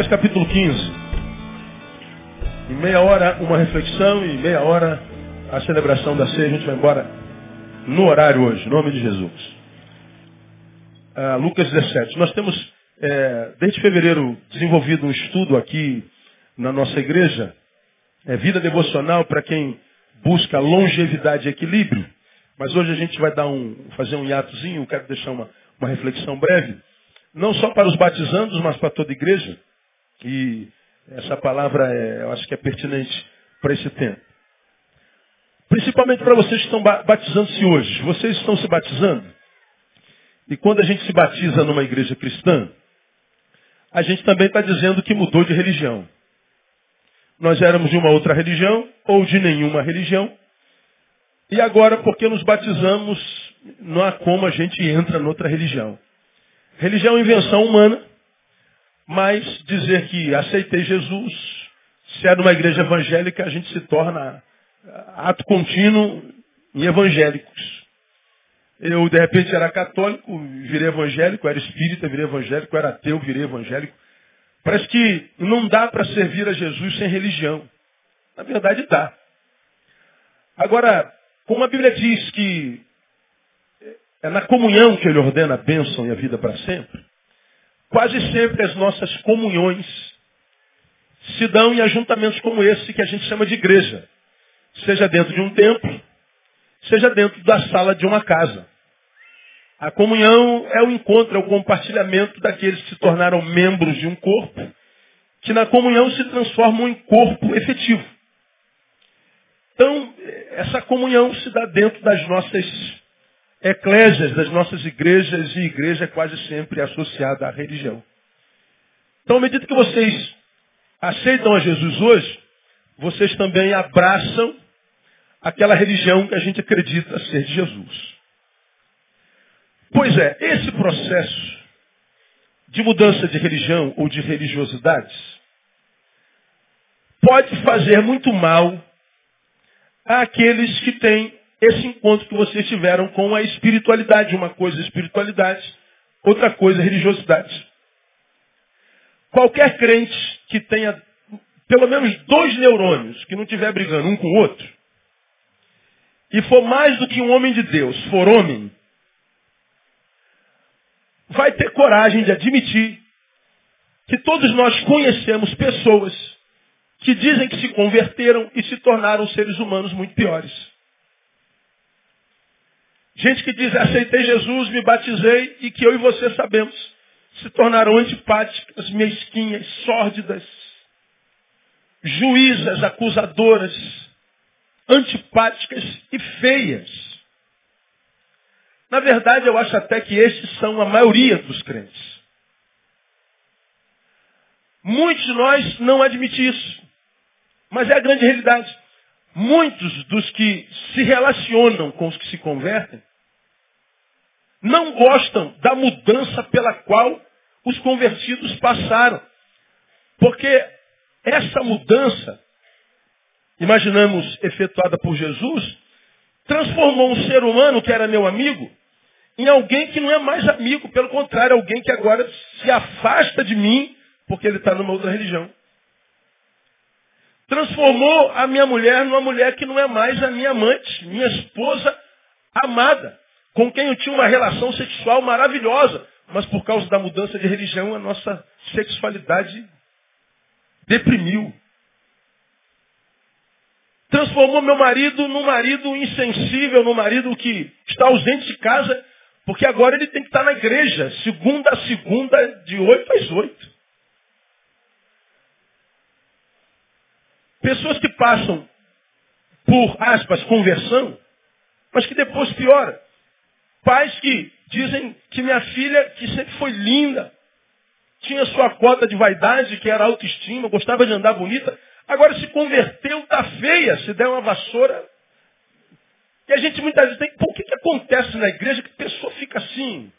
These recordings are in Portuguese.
Lucas capítulo 15. Em meia hora uma reflexão e meia hora a celebração da ceia. A gente vai embora no horário hoje, em nome de Jesus. Ah, Lucas 17. Nós temos, é, desde fevereiro, desenvolvido um estudo aqui na nossa igreja. É vida devocional para quem busca longevidade e equilíbrio. Mas hoje a gente vai dar um, fazer um hiatozinho, quero deixar uma, uma reflexão breve não só para os batizandos, mas para toda a igreja. E essa palavra é, eu acho que é pertinente para esse tempo. Principalmente para vocês que estão batizando-se hoje. Vocês estão se batizando. E quando a gente se batiza numa igreja cristã, a gente também está dizendo que mudou de religião. Nós éramos de uma outra religião ou de nenhuma religião. E agora, porque nos batizamos, não há como a gente entra noutra religião. Religião é invenção humana, mas dizer que aceitei Jesus, se é numa igreja evangélica, a gente se torna ato contínuo em evangélicos. Eu, de repente, era católico, virei evangélico, era espírita, virei evangélico, era ateu, virei evangélico. Parece que não dá para servir a Jesus sem religião. Na verdade, dá. Agora, como a Bíblia diz que é na comunhão que ele ordena a bênção e a vida para sempre. Quase sempre as nossas comunhões se dão em ajuntamentos como esse que a gente chama de igreja. Seja dentro de um templo, seja dentro da sala de uma casa. A comunhão é o encontro, é o compartilhamento daqueles que se tornaram membros de um corpo, que na comunhão se transformam em corpo efetivo. Então, essa comunhão se dá dentro das nossas eclésias das nossas igrejas e igreja é quase sempre associada à religião. Então, à medida que vocês aceitam a Jesus hoje, vocês também abraçam aquela religião que a gente acredita ser de Jesus. Pois é, esse processo de mudança de religião ou de religiosidades pode fazer muito mal àqueles que têm esse encontro que vocês tiveram com a espiritualidade. Uma coisa é espiritualidade, outra coisa é religiosidade. Qualquer crente que tenha pelo menos dois neurônios, que não estiver brigando um com o outro, e for mais do que um homem de Deus, for homem, vai ter coragem de admitir que todos nós conhecemos pessoas que dizem que se converteram e se tornaram seres humanos muito piores. Gente que diz, aceitei Jesus, me batizei e que eu e você sabemos, se tornaram antipáticas, mesquinhas, sórdidas, juízas, acusadoras, antipáticas e feias. Na verdade, eu acho até que estes são a maioria dos crentes. Muitos de nós não admitem isso, mas é a grande realidade. Muitos dos que se relacionam com os que se convertem não gostam da mudança pela qual os convertidos passaram. Porque essa mudança, imaginamos efetuada por Jesus, transformou um ser humano que era meu amigo em alguém que não é mais amigo, pelo contrário, alguém que agora se afasta de mim porque ele está numa outra religião. Transformou a minha mulher numa mulher que não é mais a minha amante, minha esposa amada com quem eu tinha uma relação sexual maravilhosa, mas por causa da mudança de religião, a nossa sexualidade deprimiu. Transformou meu marido num marido insensível, num marido que está ausente de casa, porque agora ele tem que estar na igreja, segunda a segunda, de oito às oito. Pessoas que passam por, aspas, conversão, mas que depois piora. Pais que dizem que minha filha, que sempre foi linda, tinha sua cota de vaidade, que era autoestima, gostava de andar bonita, agora se converteu, está feia, se der uma vassoura. E a gente muitas vezes tem, por que, que acontece na igreja que a pessoa fica assim,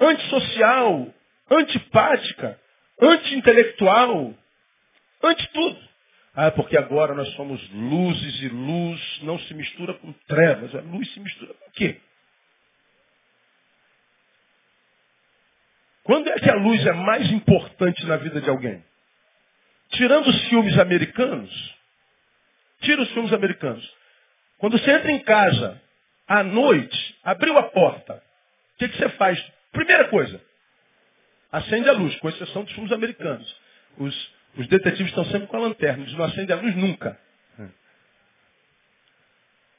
antissocial, antipática, anti-intelectual, anti-tudo? Ah, porque agora nós somos luzes e luz não se mistura com trevas. A luz se mistura com o quê? Quando é que a luz é mais importante na vida de alguém? Tirando os filmes americanos, tira os filmes americanos. Quando você entra em casa, à noite, abriu a porta, o que, que você faz? Primeira coisa, acende a luz, com exceção dos filmes americanos. Os, os detetives estão sempre com a lanterna, eles não acendem a luz nunca.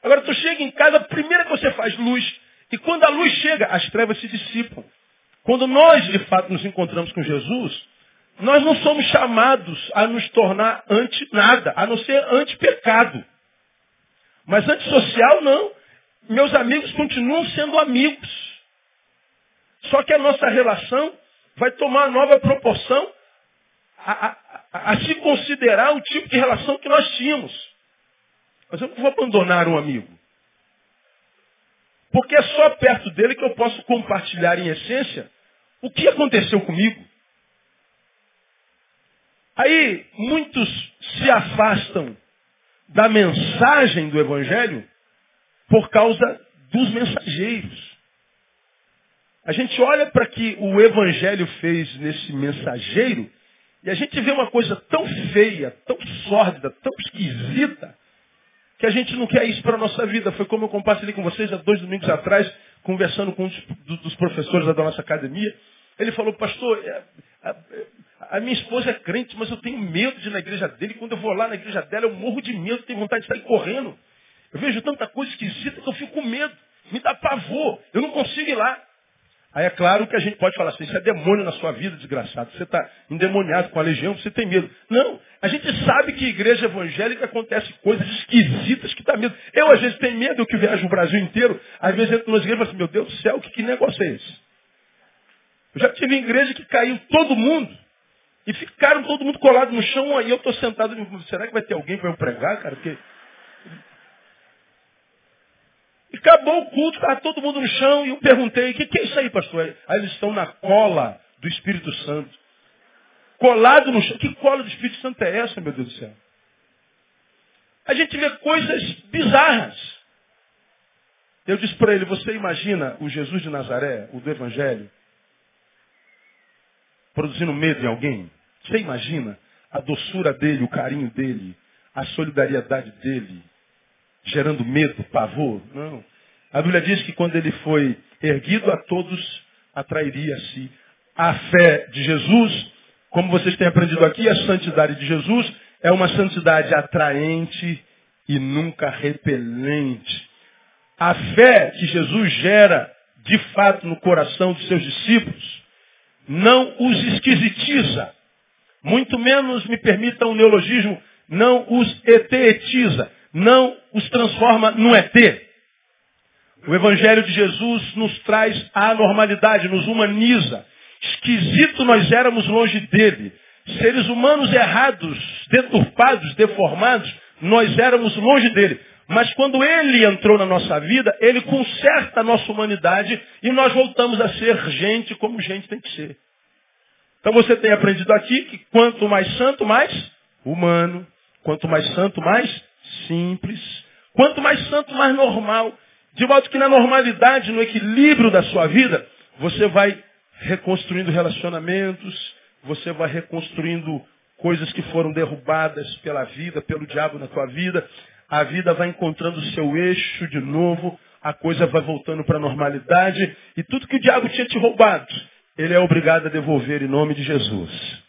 Agora tu chega em casa, a primeira que você faz, luz. E quando a luz chega, as trevas se dissipam. Quando nós, de fato, nos encontramos com Jesus, nós não somos chamados a nos tornar anti-nada, a não ser anti-pecado. Mas antissocial, não. Meus amigos continuam sendo amigos. Só que a nossa relação vai tomar nova proporção a, a, a, se considerar o tipo de relação que nós tínhamos. Mas eu não vou abandonar um amigo. Porque é só perto dele que eu posso compartilhar em essência o que aconteceu comigo. Aí muitos se afastam da mensagem do Evangelho por causa dos mensageiros. A gente olha para que o Evangelho fez nesse mensageiro e a gente vê uma coisa tão feia, tão sórdida, tão esquisita, que a gente não quer isso para a nossa vida. Foi como eu compartilhei com vocês há dois domingos atrás, conversando com um dos professores da nossa academia. Ele falou, pastor, é, a, a, minha esposa é crente, mas eu tenho medo de ir na igreja dele. Quando eu vou lá na igreja dela, eu morro de medo, tenho vontade de sair correndo. Eu vejo tanta coisa esquisita que eu fico com medo. Me dá pavor. Eu não consigo ir lá. Aí é claro que a gente pode falar assim, isso é demônio na sua vida, desgraçado. Você está endemoniado com a legião, você tem medo. Não, a gente sabe que igreja evangélica acontece coisas esquisitas que dá medo. Eu às vezes tenho medo, eu que viajo o Brasil inteiro, às vezes entro nas igrejas e falo assim, meu Deus do céu, que, que negócio é esse? Eu já tive igreja que caiu todo mundo. E ficaram todo mundo colado no chão, aí eu estou sentado será que vai ter alguém para eu pregar, cara? Porque acabou o culto, estava todo mundo no chão, e eu perguntei, o que, que é isso aí, pastor? Aí eles estão na cola do Espírito Santo. Colado no chão. Que cola do Espírito Santo é essa, meu Deus do céu? A gente vê coisas bizarras. Eu disse para ele, você imagina o Jesus de Nazaré, o do Evangelho, produzindo medo em alguém? Você imagina a doçura dele, o carinho dele, a solidariedade dele, gerando medo, pavor. Não. A Bíblia diz que quando ele foi erguido a todos, atrairia a si. A fé de Jesus, como vocês têm aprendido aqui, a santidade de Jesus é uma santidade atraente e nunca repelente. A fé que Jesus gera, de fato, no coração dos seus discípulos, não os esquisitiza, muito menos, me permitam um neologismo, não os etetiza não os transforma num ET. O Evangelho de Jesus nos traz a normalidade, nos humaniza. Esquisito nós éramos longe dele. Seres humanos errados, deturpados, deformados, nós éramos longe dele. Mas quando ele entrou na nossa vida, ele conserta a nossa humanidade e nós voltamos a ser gente como gente tem que ser. Então você tem aprendido aqui que quanto mais santo, mais humano. Quanto mais santo, mais simples. Quanto mais santo, mais normal. De modo que na normalidade, no equilíbrio da sua vida, você vai reconstruindo relacionamentos, você vai reconstruindo coisas que foram derrubadas pela vida, pelo diabo na tua vida. A vida vai encontrando o seu eixo de novo, a coisa vai voltando para a normalidade e tudo que o diabo tinha te roubado, ele é obrigado a devolver em nome de Jesus.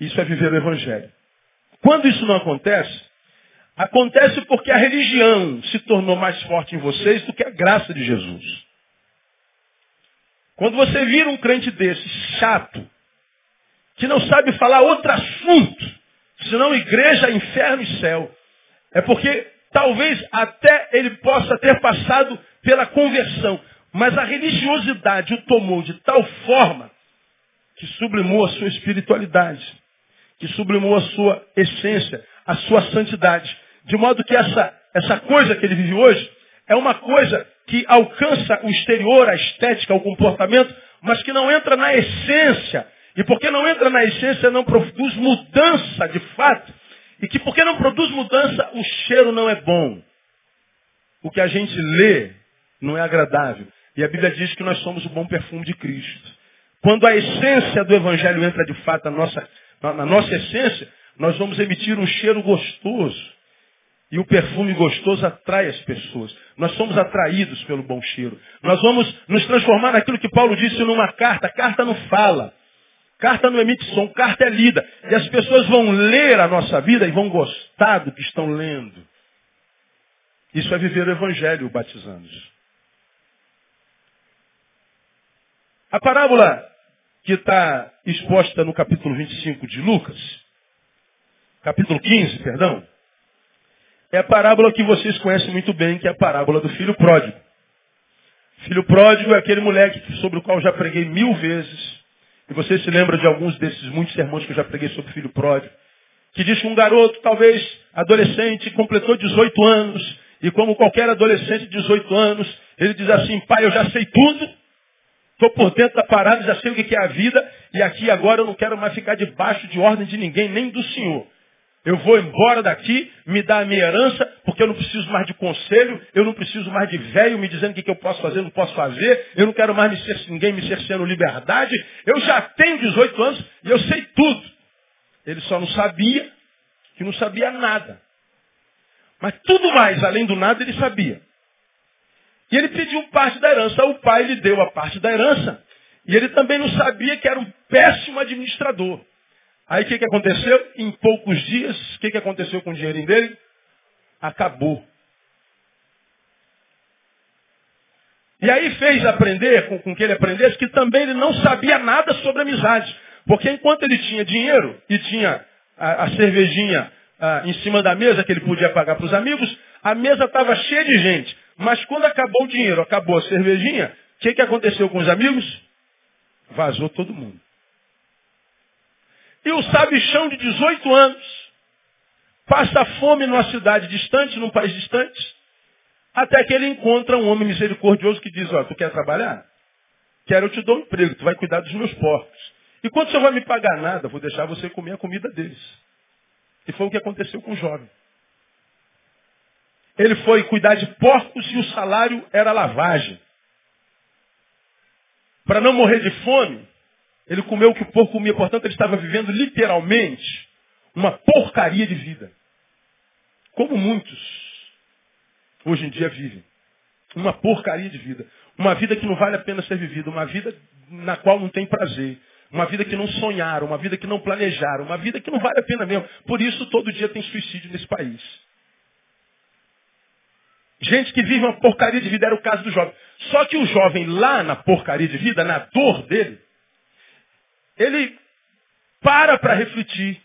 Isso é viver o Evangelho. Quando isso não acontece, Acontece porque a religião se tornou mais forte em vocês do que a graça de Jesus. Quando você vira um crente desse, chato, que não sabe falar outro assunto, senão igreja, inferno e céu, é porque talvez até ele possa ter passado pela conversão, mas a religiosidade o tomou de tal forma que sublimou a sua espiritualidade, que sublimou a sua essência, a sua santidade. De modo que essa, essa coisa que ele vive hoje é uma coisa que alcança o exterior, a estética, o comportamento, mas que não entra na essência. E porque não entra na essência, não produz mudança de fato. E que porque não produz mudança, o cheiro não é bom. O que a gente lê não é agradável. E a Bíblia diz que nós somos o bom perfume de Cristo. Quando a essência do Evangelho entra de fato na nossa, na nossa essência, nós vamos emitir um cheiro gostoso. E o perfume gostoso atrai as pessoas. Nós somos atraídos pelo bom cheiro. Nós vamos nos transformar naquilo que Paulo disse numa carta. Carta não fala. Carta não emite som, carta é lida. E as pessoas vão ler a nossa vida e vão gostar do que estão lendo. Isso é viver o Evangelho batizando. A parábola que está exposta no capítulo 25 de Lucas, capítulo 15, perdão, é a parábola que vocês conhecem muito bem, que é a parábola do filho pródigo. Filho pródigo é aquele moleque sobre o qual já preguei mil vezes. E você se lembra de alguns desses muitos sermões que eu já preguei sobre filho pródigo. Que diz que um garoto, talvez adolescente, completou 18 anos. E como qualquer adolescente de 18 anos, ele diz assim, pai, eu já sei tudo. Estou por dentro da parada, já sei o que é a vida. E aqui agora eu não quero mais ficar debaixo de ordem de ninguém, nem do Senhor. Eu vou embora daqui, me dá a minha herança, porque eu não preciso mais de conselho, eu não preciso mais de velho me dizendo o que, eu posso fazer, não posso fazer, eu não quero mais me ser, ninguém me cerceando liberdade. Eu já tenho 18 anos e eu sei tudo. Ele só não sabia que não sabia nada. Mas tudo mais, além do nada, ele sabia. E ele pediu parte da herança. O pai lhe deu a parte da herança. E ele também não sabia que era um péssimo administrador. Aí o que, que aconteceu? Em poucos dias, o que, que aconteceu com o dinheirinho dele? Acabou. E aí fez aprender, com, com que ele aprendesse, que também ele não sabia nada sobre amizade. Porque enquanto ele tinha dinheiro e tinha a, a cervejinha a, em cima da mesa que ele podia pagar para os amigos, a mesa estava cheia de gente. Mas quando acabou o dinheiro, acabou a cervejinha, o que, que aconteceu com os amigos? Vazou todo mundo. E o sabichão de 18 anos passa fome numa cidade distante, num país distante, até que ele encontra um homem misericordioso que diz, ó, tu quer trabalhar? Quero, eu te dou um emprego, tu vai cuidar dos meus porcos. E quando você vai me pagar nada, vou deixar você comer a comida deles. E foi o que aconteceu com o jovem. Ele foi cuidar de porcos e o salário era lavagem. Para não morrer de fome, ele comeu o que o porco comia, portanto ele estava vivendo literalmente uma porcaria de vida. Como muitos hoje em dia vivem. Uma porcaria de vida. Uma vida que não vale a pena ser vivida. Uma vida na qual não tem prazer. Uma vida que não sonharam. Uma vida que não planejaram. Uma vida que não vale a pena mesmo. Por isso todo dia tem suicídio nesse país. Gente que vive uma porcaria de vida, era o caso do jovem. Só que o jovem lá na porcaria de vida, na dor dele, ele para para refletir.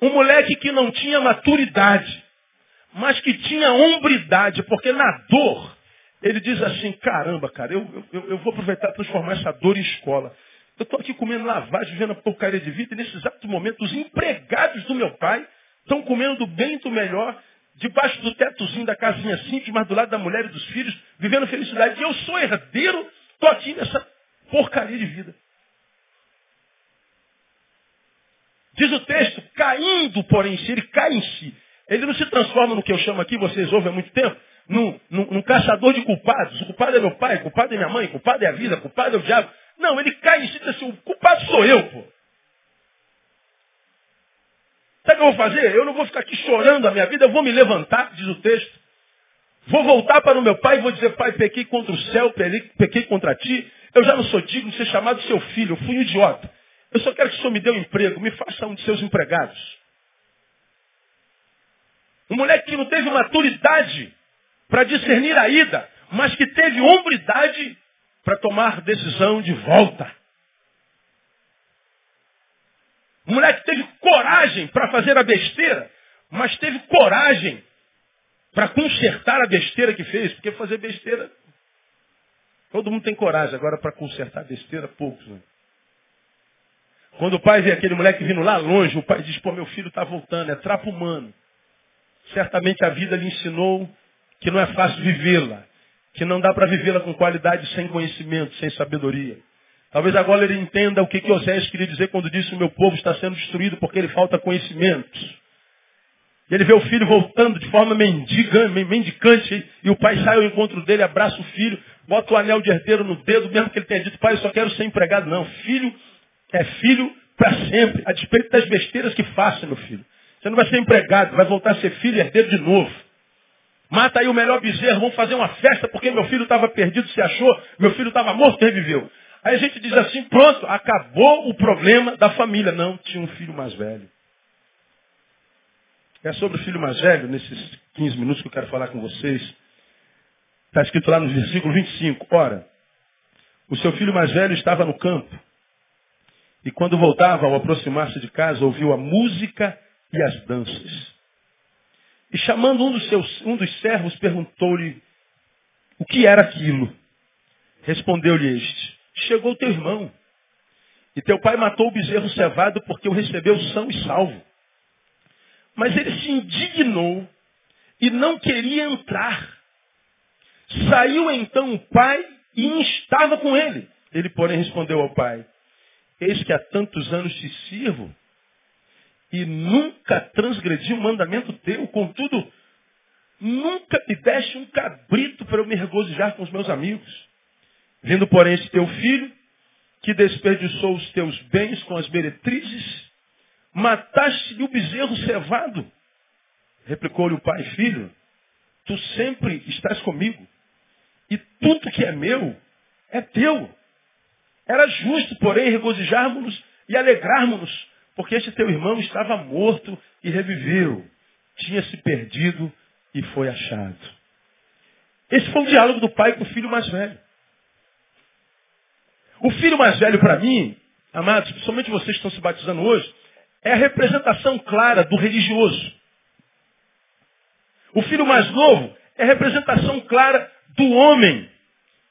Um moleque que não tinha maturidade, mas que tinha hombridade, porque na dor, ele diz assim, caramba, cara, eu, eu, eu vou aproveitar e transformar essa dor em escola. Eu estou aqui comendo lavagem, vivendo a porcaria de vida, e nesse exato momento, os empregados do meu pai estão comendo do bem do melhor, debaixo do tetozinho da casinha simples, mas do lado da mulher e dos filhos, vivendo felicidade. E eu sou herdeiro, estou aqui nessa porcaria de vida. Diz o texto, caindo, porém, se ele cai em si. Ele não se transforma no que eu chamo aqui, vocês ouvem há muito tempo, num, num, num caçador de culpados. O culpado é meu pai, o culpado é minha mãe, o culpado é a vida, o culpado é o diabo. Não, ele cai em si e diz assim, o culpado sou eu, pô. Sabe o que eu vou fazer? Eu não vou ficar aqui chorando a minha vida, eu vou me levantar, diz o texto. Vou voltar para o meu pai e vou dizer, pai, pequei contra o céu, pequei contra ti. Eu já não sou digno de ser chamado seu filho, eu fui um idiota. Eu só quero que o Senhor me dê um emprego, me faça um de seus empregados. Um moleque que não teve maturidade para discernir a ida, mas que teve hombridade para tomar decisão de volta. Um moleque que teve coragem para fazer a besteira, mas teve coragem para consertar a besteira que fez, porque fazer besteira, todo mundo tem coragem, agora para consertar a besteira, poucos. Né? Quando o pai vê aquele moleque vindo lá longe, o pai diz, pô, meu filho está voltando, é trapo humano. Certamente a vida lhe ensinou que não é fácil vivê-la, que não dá para vivê-la com qualidade sem conhecimento, sem sabedoria. Talvez agora ele entenda o que, que Oséias queria dizer quando disse o meu povo está sendo destruído porque ele falta conhecimento. Ele vê o filho voltando de forma mendicante, e o pai sai ao encontro dele, abraça o filho, bota o anel de herdeiro no dedo, mesmo que ele tenha dito, pai, eu só quero ser empregado. Não, filho é filho para sempre, a despeito das besteiras que faça, meu filho. Você não vai ser empregado, vai voltar a ser filho e herdeiro de novo. Mata aí o melhor bezerro, vamos fazer uma festa porque meu filho estava perdido, se achou, meu filho estava morto, reviveu. Aí a gente diz assim, pronto, acabou o problema da família. Não, tinha um filho mais velho. É sobre o filho mais velho, nesses 15 minutos que eu quero falar com vocês. Está escrito lá no versículo 25. Ora, o seu filho mais velho estava no campo. E quando voltava, ao aproximar-se de casa, ouviu a música e as danças. E chamando um dos, seus, um dos servos, perguntou-lhe o que era aquilo. Respondeu-lhe este, chegou teu irmão. E teu pai matou o bezerro cevado porque o recebeu são e salvo. Mas ele se indignou e não queria entrar. Saiu então o pai e instava com ele. Ele, porém, respondeu ao pai, eis que há tantos anos te sirvo e nunca transgredi um mandamento teu, contudo, nunca me deste um cabrito para eu me regozijar com os meus amigos. Vindo, porém, esse teu filho, que desperdiçou os teus bens com as meretrizes, mataste-lhe o bezerro cevado. Replicou-lhe o pai, filho, tu sempre estás comigo, e tudo que é meu é teu. Era justo, porém, regozijarmos-nos e alegrarmos-nos, porque este teu irmão estava morto e reviveu, tinha se perdido e foi achado. Esse foi o diálogo do pai com o filho mais velho. O filho mais velho, para mim, amados, principalmente vocês que estão se batizando hoje, é a representação clara do religioso. O filho mais novo é a representação clara do homem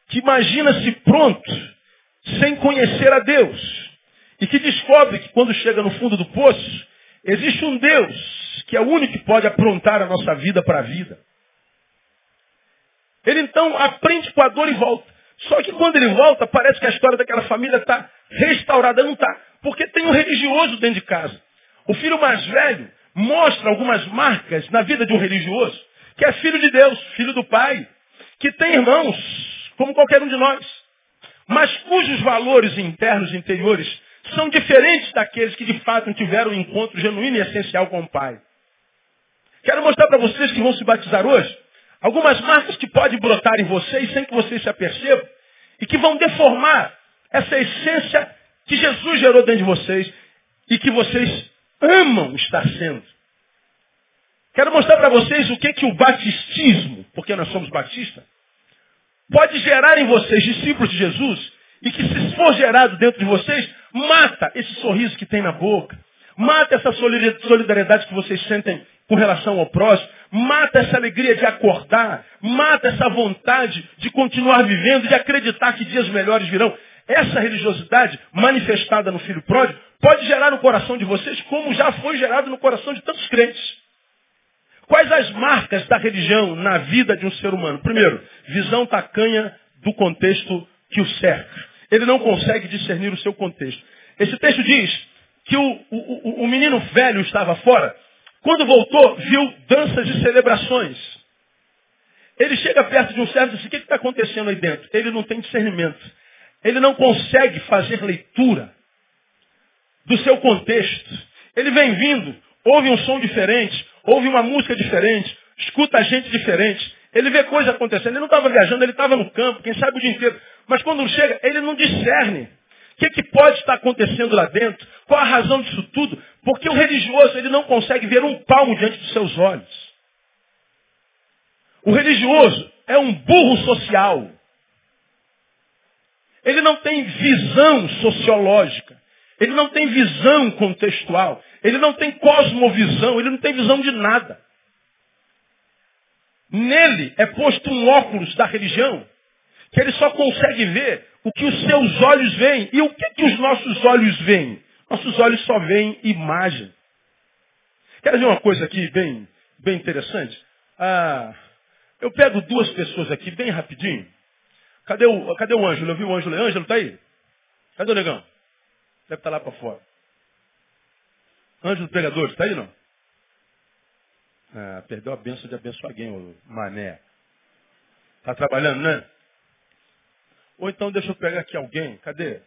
que imagina-se pronto, sem conhecer a Deus. E que descobre que quando chega no fundo do poço, existe um Deus que é o único que pode aprontar a nossa vida para a vida. Ele então aprende com a dor e volta. Só que quando ele volta, parece que a história daquela família está restaurada. Não está. Porque tem um religioso dentro de casa. O filho mais velho mostra algumas marcas na vida de um religioso, que é filho de Deus, filho do Pai, que tem irmãos, como qualquer um de nós, mas cujos valores internos e interiores são diferentes daqueles que de fato tiveram um encontro genuíno e essencial com o Pai. Quero mostrar para vocês que vão se batizar hoje algumas marcas que podem brotar em vocês sem que vocês se apercebam e que vão deformar essa essência que Jesus gerou dentro de vocês e que vocês amam estar sendo. Quero mostrar para vocês o que, que o batistismo, porque nós somos batistas, pode gerar em vocês, discípulos de Jesus, e que se for gerado dentro de vocês, mata esse sorriso que tem na boca, mata essa solidariedade que vocês sentem com relação ao próximo, mata essa alegria de acordar, mata essa vontade de continuar vivendo, de acreditar que dias melhores virão. Essa religiosidade manifestada no filho pródigo pode gerar no coração de vocês como já foi gerado no coração de tantos crentes. Quais as marcas da religião na vida de um ser humano? Primeiro, visão tacanha do contexto que o cerca. Ele não consegue discernir o seu contexto. Esse texto diz que o, o, o menino velho estava fora. Quando voltou, viu danças e celebrações. Ele chega perto de um servo e diz, o que está acontecendo aí dentro? Ele não tem discernimento. Ele não consegue fazer leitura do seu contexto. Ele vem vindo, ouve um som diferente, ouve uma música diferente, escuta gente diferente. Ele vê coisa acontecendo. Ele não estava viajando, ele estava no campo, quem sabe o dia inteiro. Mas quando chega, ele não discerne. O que, que pode estar acontecendo lá dentro? Qual a razão disso tudo? Porque o religioso ele não consegue ver um palmo diante dos seus olhos. O religioso é um burro social. Ele não tem visão sociológica. Ele não tem visão contextual. Ele não tem cosmovisão. Ele não tem visão de nada. Nele é posto um óculos da religião que ele só consegue ver o que os seus olhos veem. E o que, que os nossos olhos veem? Nossos olhos só veem imagem. Quer dizer uma coisa aqui bem, bem interessante? Ah, eu pego duas pessoas aqui bem rapidinho. Cadê o, cadê o Ângelo? Eu vi o Ângelo. Ângelo, tá aí? Cadê o negão? Deve estar lá para fora. Ângelo pregador, está aí não? Ah, perdeu a benção de abençoar alguém, o mané. Está trabalhando, né? Ou então deixa eu pegar aqui alguém. Cadê?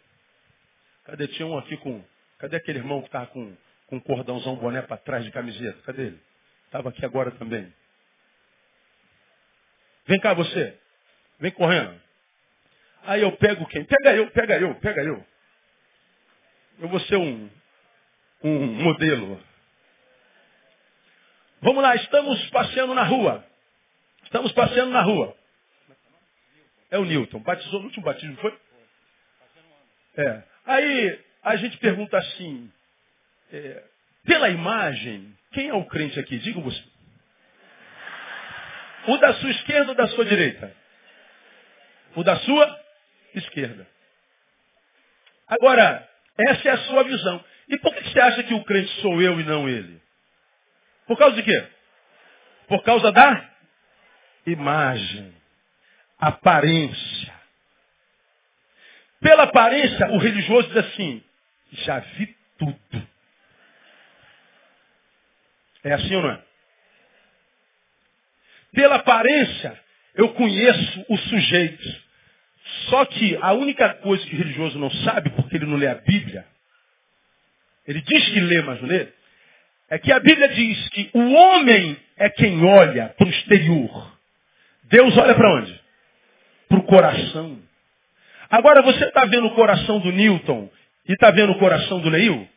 Cadê? Tinha um aqui com. Cadê aquele irmão que estava com, com um cordãozão boné para trás de camiseta? Cadê ele? Estava aqui agora também. Vem cá você. Vem correndo. Aí eu pego quem? Pega eu, pega eu, pega eu. Eu vou ser um, um modelo. Vamos lá, estamos passeando na rua. Estamos passeando na rua. É o Newton. Batizou no último batismo, foi? É. Aí a gente pergunta assim, é, pela imagem, quem é o crente aqui? Diga você. O da sua esquerda ou da sua direita? O da sua esquerda. Agora, essa é a sua visão. E por que você acha que o crente sou eu e não ele? Por causa de quê? Por causa da imagem, aparência. Pela aparência, o religioso diz assim, já vi tudo. É assim ou não é? Pela aparência, eu conheço o sujeito. Só que a única coisa que o religioso não sabe, porque ele não lê a Bíblia, ele diz que lê, mas não lê, é que a Bíblia diz que o homem é quem olha para o exterior. Deus olha para onde? Para o coração. Agora você está vendo o coração do Newton e está vendo o coração do Neil?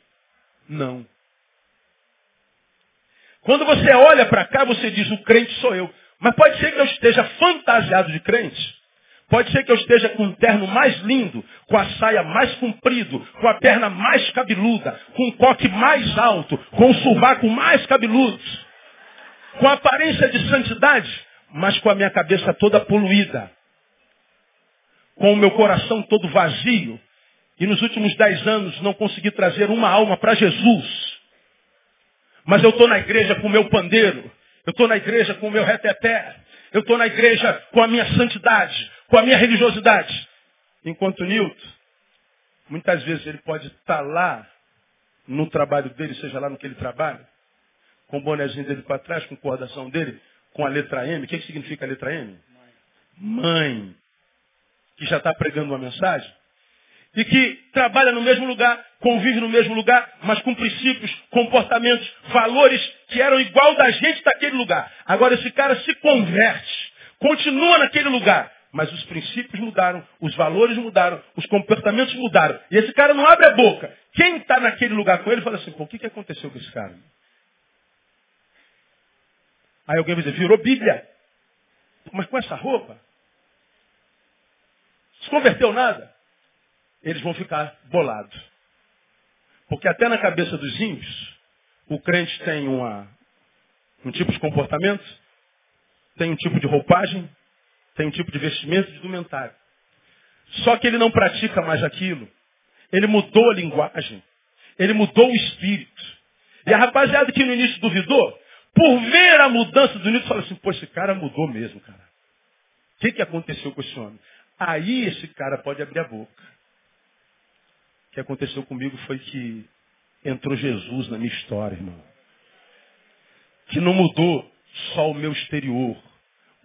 Não. Quando você olha para cá, você diz, o crente sou eu. Mas pode ser que eu esteja fantasiado de crente. Pode ser que eu esteja com o terno mais lindo, com a saia mais comprido, com a perna mais cabeluda, com o coque mais alto, com o sovaco mais cabeludo, com a aparência de santidade, mas com a minha cabeça toda poluída, com o meu coração todo vazio, e nos últimos dez anos não consegui trazer uma alma para Jesus. Mas eu estou na igreja com o meu pandeiro, eu estou na igreja com o meu reteté, eu estou na igreja com a minha santidade, com a minha religiosidade. Enquanto Newton, muitas vezes ele pode estar lá no trabalho dele, seja lá no que ele trabalha, com o bonezinho dele para trás, com o cordação dele, com a letra M. O que, que significa a letra M? Mãe. Mãe. Que já está pregando uma mensagem. E que trabalha no mesmo lugar, convive no mesmo lugar, mas com princípios, comportamentos, valores que eram igual da gente daquele lugar. Agora esse cara se converte, continua naquele lugar, mas os princípios mudaram, os valores mudaram, os comportamentos mudaram. E esse cara não abre a boca. Quem está naquele lugar com ele fala assim, pô, o que, que aconteceu com esse cara? Aí alguém vai dizer, virou Bíblia. Mas com essa roupa? Se converteu nada? Eles vão ficar bolados. Porque até na cabeça dos ímpios, o crente tem uma, um tipo de comportamento, tem um tipo de roupagem, tem um tipo de vestimento de indumentário. Só que ele não pratica mais aquilo. Ele mudou a linguagem. Ele mudou o espírito. E a rapaziada que no início duvidou, por ver a mudança do início, falou assim, pô, esse cara mudou mesmo, cara. O que, que aconteceu com esse homem? Aí esse cara pode abrir a boca. O que aconteceu comigo foi que entrou Jesus na minha história, irmão. Que não mudou só o meu exterior,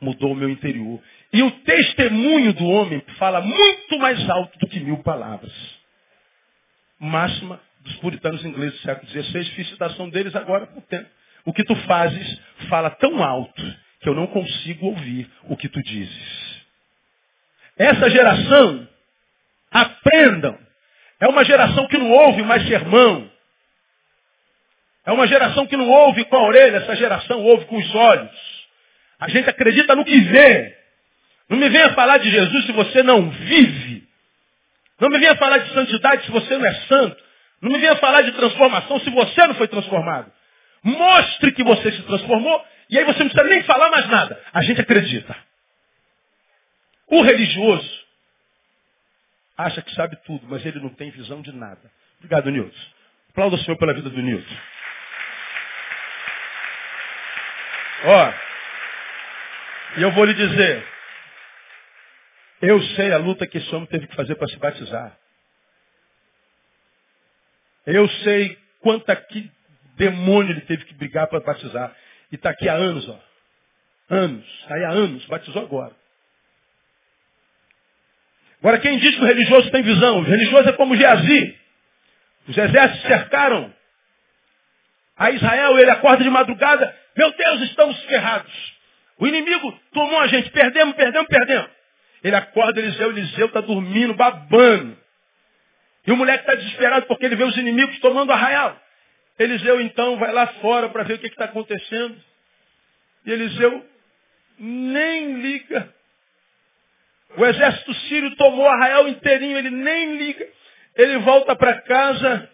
mudou o meu interior. E o testemunho do homem fala muito mais alto do que mil palavras. Máxima dos puritanos ingleses do século XVI, fiz citação deles agora por tempo. O que tu fazes fala tão alto que eu não consigo ouvir o que tu dizes. Essa geração, aprendam, é uma geração que não ouve mais sermão. É uma geração que não ouve com a orelha, essa geração ouve com os olhos. A gente acredita no que vê. Não me venha falar de Jesus se você não vive. Não me venha falar de santidade se você não é santo. Não me venha falar de transformação se você não foi transformado. Mostre que você se transformou e aí você não precisa nem falar mais nada. A gente acredita. O religioso acha que sabe tudo, mas ele não tem visão de nada. Obrigado, Nilton. Aplauda o Senhor pela vida do Nilton. Ó. E eu vou lhe dizer, eu sei a luta que esse homem teve que fazer para se batizar. Eu sei quanta que demônio ele teve que brigar para batizar. E está aqui há anos, ó. Anos. Está aí há anos. Batizou agora. Agora, quem diz que o religioso tem visão? O religioso é como Geazi. Os exércitos cercaram a Israel, ele acorda de madrugada, meu Deus, estamos ferrados. O inimigo tomou a gente, perdemos, perdemos, perdemos. Ele acorda, Eliseu, Eliseu está dormindo, babando. E o moleque está desesperado porque ele vê os inimigos tomando arraial. Eliseu então vai lá fora para ver o que está acontecendo. E Eliseu nem liga. O exército sírio tomou Arraial inteirinho, ele nem liga. Ele volta para casa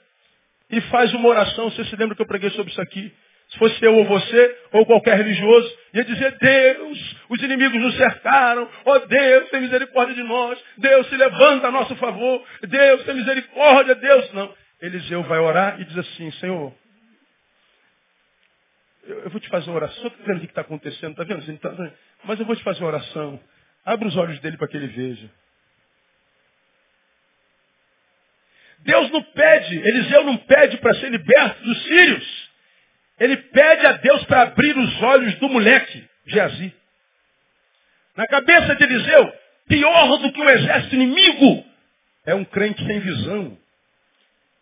e faz uma oração. Você se lembra que eu preguei sobre isso aqui? Se fosse eu ou você, ou qualquer religioso, ia dizer, Deus, os inimigos nos cercaram, ó oh, Deus, tem misericórdia de nós, Deus se levanta a nosso favor, Deus tem misericórdia, Deus. Não. Eliseu vai orar e diz assim, Senhor, eu, eu vou te fazer uma oração, estou vendo o que está acontecendo, está vendo? Tá, mas eu vou te fazer uma oração. Abre os olhos dele para que ele veja. Deus não pede, Eliseu não pede para ser liberto dos sírios. Ele pede a Deus para abrir os olhos do moleque, Geazi. Na cabeça de Eliseu, pior do que um exército inimigo, é um crente sem visão.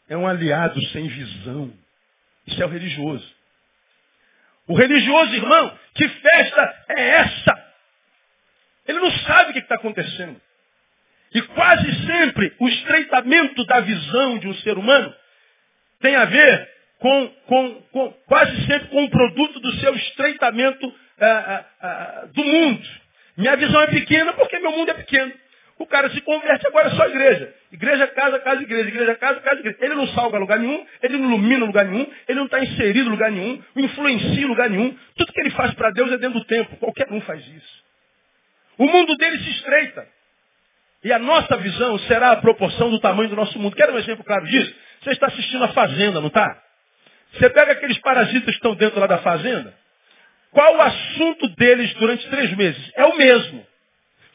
É um aliado sem visão. Isso é o religioso. O religioso, irmão, que festa é essa? Ele não sabe o que está acontecendo. E quase sempre o estreitamento da visão de um ser humano tem a ver com, com, com quase sempre com o produto do seu estreitamento ah, ah, ah, do mundo. Minha visão é pequena porque meu mundo é pequeno. O cara se converte agora é só igreja. Igreja, casa, casa, igreja. Igreja, casa, casa, igreja. Ele não salga lugar nenhum, ele não ilumina lugar nenhum, ele não está inserido lugar nenhum, não influencia lugar nenhum. Tudo que ele faz para Deus é dentro do tempo. Qualquer um faz isso. O mundo dele se estreita. E a nossa visão será a proporção do tamanho do nosso mundo. Quer um exemplo claro disso? Você está assistindo a Fazenda, não está? Você pega aqueles parasitas que estão dentro lá da Fazenda. Qual o assunto deles durante três meses? É o mesmo.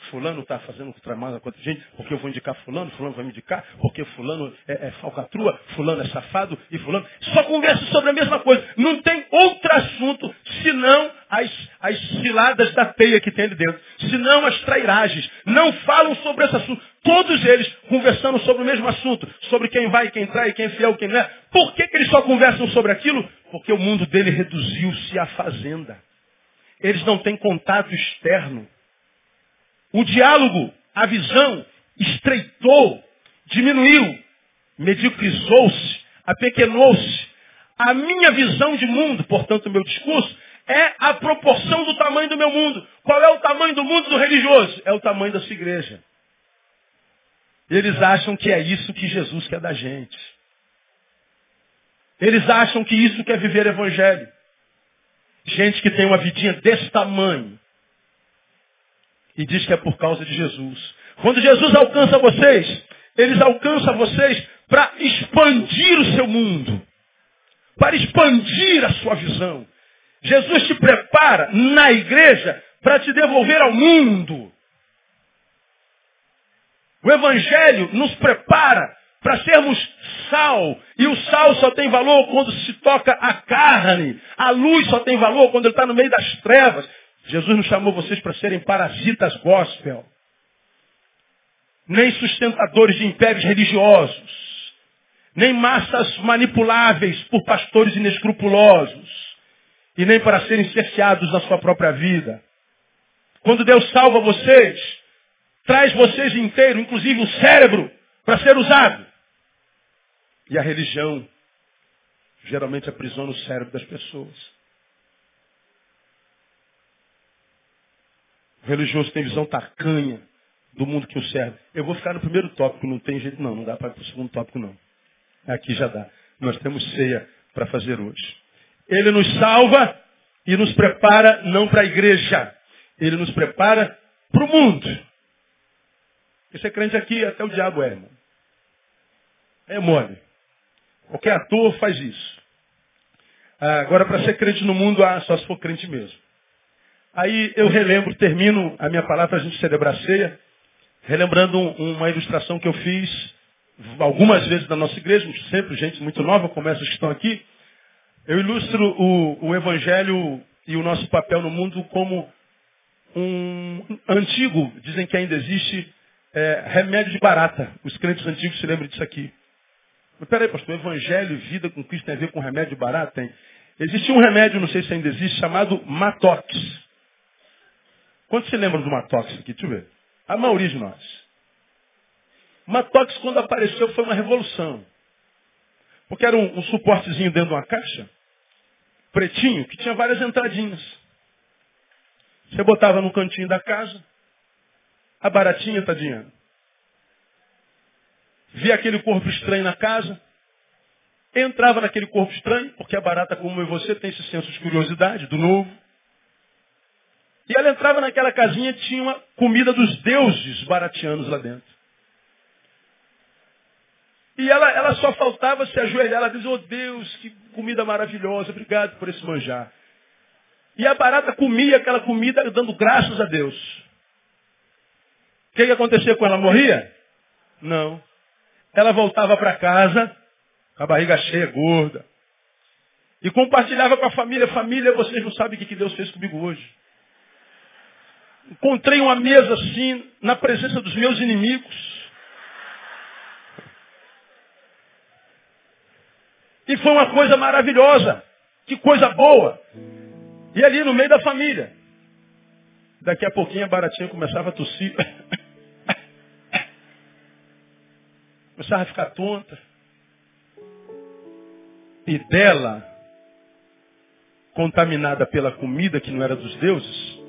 Fulano está fazendo tramada contra gente, porque eu vou indicar fulano, fulano vai me indicar, porque fulano é, é falcatrua, fulano é safado e fulano. Só conversa sobre a mesma coisa. Não tem outro assunto senão as, as ciladas da teia que tem ali dentro. Senão as trairagens. Não falam sobre esse assunto. Todos eles conversando sobre o mesmo assunto. Sobre quem vai, quem trai, quem é fiel, quem não é. Por que, que eles só conversam sobre aquilo? Porque o mundo dele reduziu-se à fazenda. Eles não têm contato externo. O diálogo, a visão, estreitou, diminuiu, mediocrizou-se, apequenou-se. A minha visão de mundo, portanto, o meu discurso, é a proporção do tamanho do meu mundo. Qual é o tamanho do mundo do religioso? É o tamanho da sua igreja. Eles acham que é isso que Jesus quer da gente. Eles acham que isso quer viver evangelho. Gente que tem uma vidinha desse tamanho, e diz que é por causa de Jesus. Quando Jesus alcança vocês, eles alcançam vocês para expandir o seu mundo, para expandir a sua visão. Jesus te prepara na igreja para te devolver ao mundo. O Evangelho nos prepara para sermos sal. E o sal só tem valor quando se toca a carne. A luz só tem valor quando ele está no meio das trevas. Jesus não chamou vocês para serem parasitas gospel, nem sustentadores de impérios religiosos, nem massas manipuláveis por pastores inescrupulosos, e nem para serem cerceados na sua própria vida. Quando Deus salva vocês, traz vocês inteiro, inclusive o cérebro, para ser usado. E a religião geralmente aprisiona o cérebro das pessoas. O religioso tem visão tacanha do mundo que o serve. Eu vou ficar no primeiro tópico, não tem jeito não, não dá para ir para o segundo tópico não. Aqui já dá. Nós temos ceia para fazer hoje. Ele nos salva e nos prepara não para a igreja. Ele nos prepara para o mundo. Esse é crente aqui, até o diabo é, irmão. É mole. Qualquer ator faz isso. Ah, agora, para ser crente no mundo, ah, só se for crente mesmo. Aí eu relembro, termino a minha palavra para a gente celebrar a ceia, relembrando uma ilustração que eu fiz algumas vezes na nossa igreja, sempre gente muito nova, como essas que estão aqui. Eu ilustro o, o Evangelho e o nosso papel no mundo como um antigo, dizem que ainda existe, é, remédio de barata. Os crentes antigos se lembram disso aqui. Mas peraí, pastor, evangelho vida com Cristo tem a ver com remédio de barata? Tem. Existia um remédio, não sei se ainda existe, chamado Matox. Quantos se lembram do Matox aqui? Deixa eu ver. A maioria de nós. Matox, quando apareceu, foi uma revolução. Porque era um, um suportezinho dentro de uma caixa, pretinho, que tinha várias entradinhas. Você botava no cantinho da casa, a baratinha, tadinha, via aquele corpo estranho na casa, entrava naquele corpo estranho, porque a barata, como eu e você, tem esse senso de curiosidade, do novo. E ela entrava naquela casinha, tinha uma comida dos deuses baratianos lá dentro. E ela, ela só faltava se ajoelhar. Ela diz, oh Deus, que comida maravilhosa, obrigado por esse manjar. E a barata comia aquela comida dando graças a Deus. O que, que acontecia com ela? Morria? Não. Ela voltava para casa, com a barriga cheia, gorda. E compartilhava com a família. Família, vocês não sabem o que Deus fez comigo hoje. Encontrei uma mesa assim, na presença dos meus inimigos. E foi uma coisa maravilhosa. Que coisa boa. E ali no meio da família. Daqui a pouquinho a baratinha começava a tossir. começava a ficar tonta. E dela, contaminada pela comida que não era dos deuses,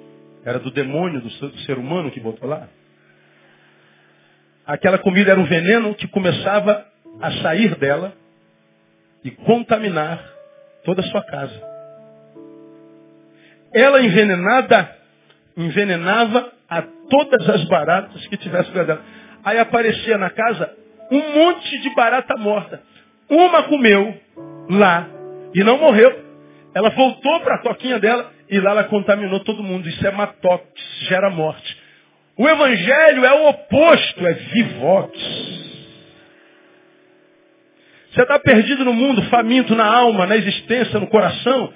era do demônio, do ser humano que botou lá. Aquela comida era um veneno que começava a sair dela e contaminar toda a sua casa. Ela envenenada, envenenava a todas as baratas que tivessem dela. Aí aparecia na casa um monte de barata morta. Uma comeu lá e não morreu. Ela voltou para a toquinha dela e lá ela contaminou todo mundo. Isso é matox, gera morte. O evangelho é o oposto, é vivox. Você está perdido no mundo, faminto na alma, na existência, no coração.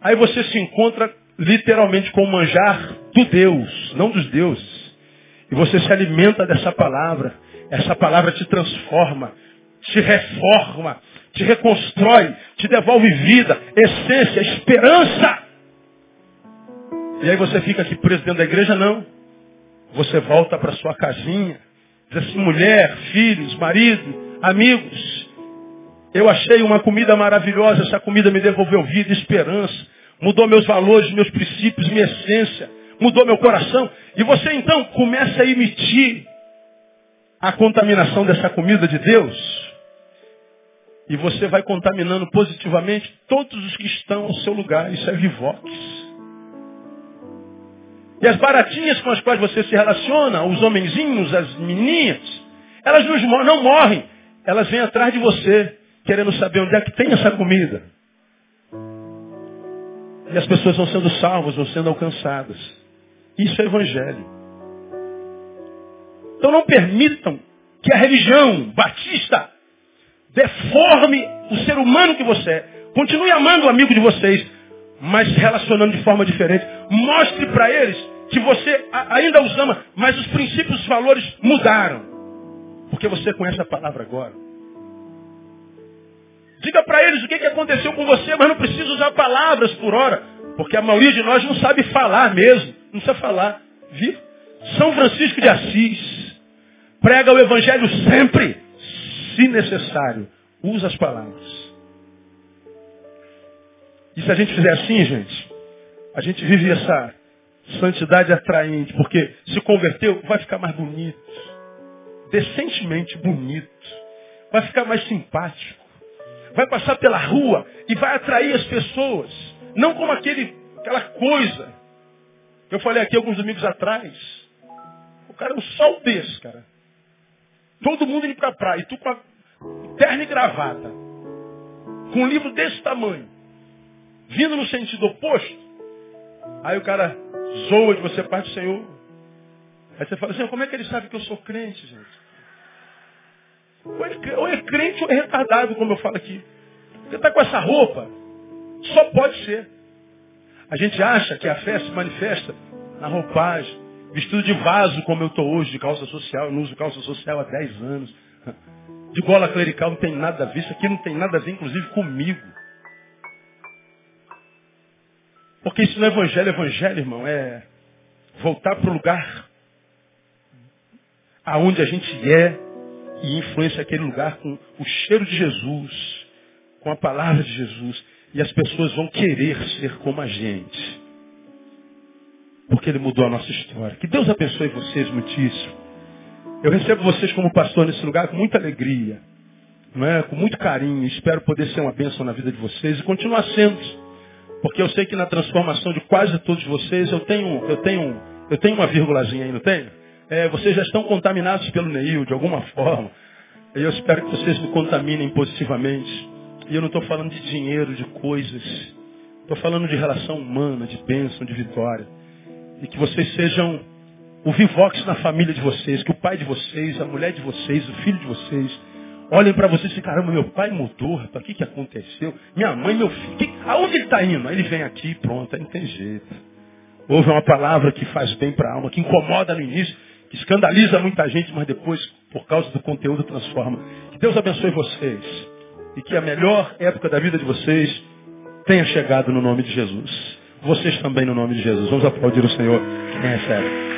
Aí você se encontra literalmente com o manjar do Deus, não dos deuses. E você se alimenta dessa palavra. Essa palavra te transforma, te reforma, te reconstrói, te devolve vida, essência, esperança. E aí você fica aqui preso dentro da igreja? Não. Você volta para sua casinha. Diz assim, mulher, filhos, marido, amigos. Eu achei uma comida maravilhosa, essa comida me devolveu vida, esperança, mudou meus valores, meus princípios, minha essência, mudou meu coração. E você então começa a emitir a contaminação dessa comida de Deus. E você vai contaminando positivamente todos os que estão ao seu lugar. Isso é vivox. E as baratinhas com as quais você se relaciona, os homenzinhos, as menininhas, elas não morrem. Elas vêm atrás de você querendo saber onde é que tem essa comida. E as pessoas vão sendo salvas, vão sendo alcançadas. Isso é evangelho. Então não permitam que a religião batista deforme o ser humano que você é. Continue amando o amigo de vocês, mas se relacionando de forma diferente. Mostre para eles que você ainda os ama, mas os princípios e valores mudaram. Porque você conhece a palavra agora. Diga para eles o que, que aconteceu com você, mas não precisa usar palavras por hora. Porque a maioria de nós não sabe falar mesmo. Não sabe falar. Viu? São Francisco de Assis prega o evangelho sempre, se necessário. Usa as palavras. E se a gente fizer assim, gente, a gente vive essa santidade atraente, porque se converteu, vai ficar mais bonito. Decentemente bonito. Vai ficar mais simpático vai passar pela rua e vai atrair as pessoas. Não como aquele, aquela coisa que eu falei aqui alguns domingos atrás. O cara é um sol desse, cara. Todo mundo indo pra praia. E tu com a terno e gravata. Com um livro desse tamanho. Vindo no sentido oposto. Aí o cara zoa de você, Pai do Senhor. Aí você fala assim, como é que ele sabe que eu sou crente, gente? Ou é crente ou é retardado, como eu falo aqui. Você está com essa roupa, só pode ser. A gente acha que a fé se manifesta na roupagem. Vestido de vaso como eu estou hoje, de calça social. Eu não uso calça social há 10 anos. De gola clerical não tem nada a ver. Isso aqui não tem nada a ver, inclusive, comigo. Porque isso não é evangelho. Evangelho, irmão, é voltar para o lugar aonde a gente é e influencia aquele lugar com o cheiro de Jesus, com a palavra de Jesus. E as pessoas vão querer ser como a gente. Porque ele mudou a nossa história. Que Deus abençoe vocês muitíssimo. Eu recebo vocês como pastor nesse lugar com muita alegria. Não é? Com muito carinho. Espero poder ser uma bênção na vida de vocês e continuar sendo. Porque eu sei que na transformação de quase todos vocês eu tenho, eu tenho, eu tenho uma vírgulazinha aí, não tenho? É, vocês já estão contaminados pelo Neil de alguma forma. E eu espero que vocês me contaminem positivamente. E eu não estou falando de dinheiro, de coisas. Estou falando de relação humana, de bênção, de vitória. E que vocês sejam o vivox na família de vocês, que o pai de vocês, a mulher de vocês, o filho de vocês, olhem para vocês e caramba, meu pai mudou, rapaz, o que, que aconteceu? Minha mãe, meu filho, que, aonde ele está indo? Aí ele vem aqui, pronto, aí não tem jeito. Houve uma palavra que faz bem para a alma, que incomoda no início, escandaliza muita gente, mas depois, por causa do conteúdo, transforma. Que Deus abençoe vocês. E que a melhor época da vida de vocês tenha chegado no nome de Jesus. Vocês também no nome de Jesus. Vamos aplaudir o Senhor. Quem sério?